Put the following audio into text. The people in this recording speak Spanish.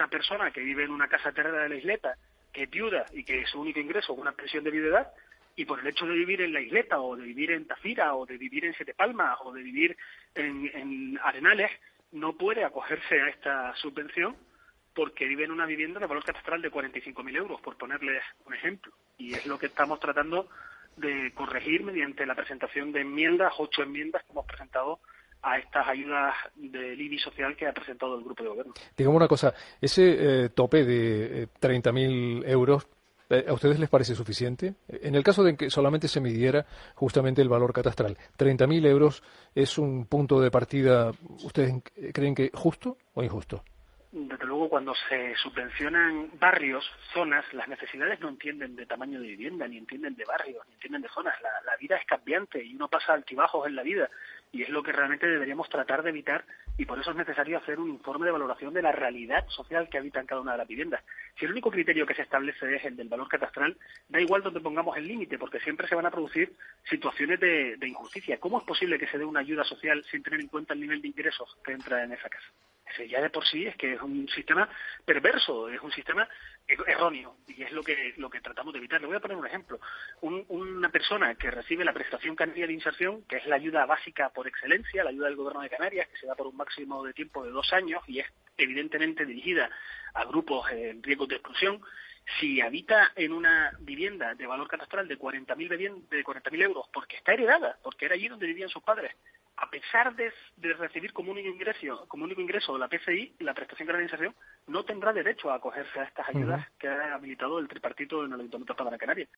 esa persona que vive en una casa terrena de la isleta, que es viuda y que su único ingreso es una pensión de viudedad, y por el hecho de vivir en la isleta o de vivir en Tafira o de vivir en Siete Palmas o de vivir en, en Arenales, no puede acogerse a esta subvención porque vive en una vivienda de valor catastral de 45.000 euros, por ponerles un ejemplo. Y es lo que estamos tratando de corregir mediante la presentación de enmiendas, ocho enmiendas que hemos presentado a estas ayudas del IBI social que ha presentado el grupo de gobierno. Digamos una cosa, ese eh, tope de eh, 30.000 euros, eh, ¿a ustedes les parece suficiente? En el caso de que solamente se midiera justamente el valor catastral, ¿30.000 euros es un punto de partida, ustedes creen que justo o injusto? desde luego cuando se subvencionan barrios, zonas, las necesidades no entienden de tamaño de vivienda, ni entienden de barrios, ni entienden de zonas. La, la, vida es cambiante y uno pasa altibajos en la vida y es lo que realmente deberíamos tratar de evitar y por eso es necesario hacer un informe de valoración de la realidad social que habita en cada una de las viviendas. Si el único criterio que se establece es el del valor catastral, da igual donde pongamos el límite, porque siempre se van a producir situaciones de, de injusticia. ¿Cómo es posible que se dé una ayuda social sin tener en cuenta el nivel de ingresos que entra en esa casa? Ya de por sí es que es un sistema perverso, es un sistema erróneo y es lo que lo que tratamos de evitar. Le voy a poner un ejemplo. Un, una persona que recibe la prestación canaria de inserción, que es la ayuda básica por excelencia, la ayuda del gobierno de Canarias, que se da por un máximo de tiempo de dos años y es evidentemente dirigida a grupos en riesgo de exclusión, si habita en una vivienda de valor catastral de 40.000 de 40.000 euros porque está heredada, porque era allí donde vivían sus padres, a pesar de, de, recibir como único ingreso, como único ingreso la PCI, la prestación de inserción, no tendrá derecho a acogerse a estas ayudas uh -huh. que ha habilitado el tripartito en el Ayuntamiento de Canarias.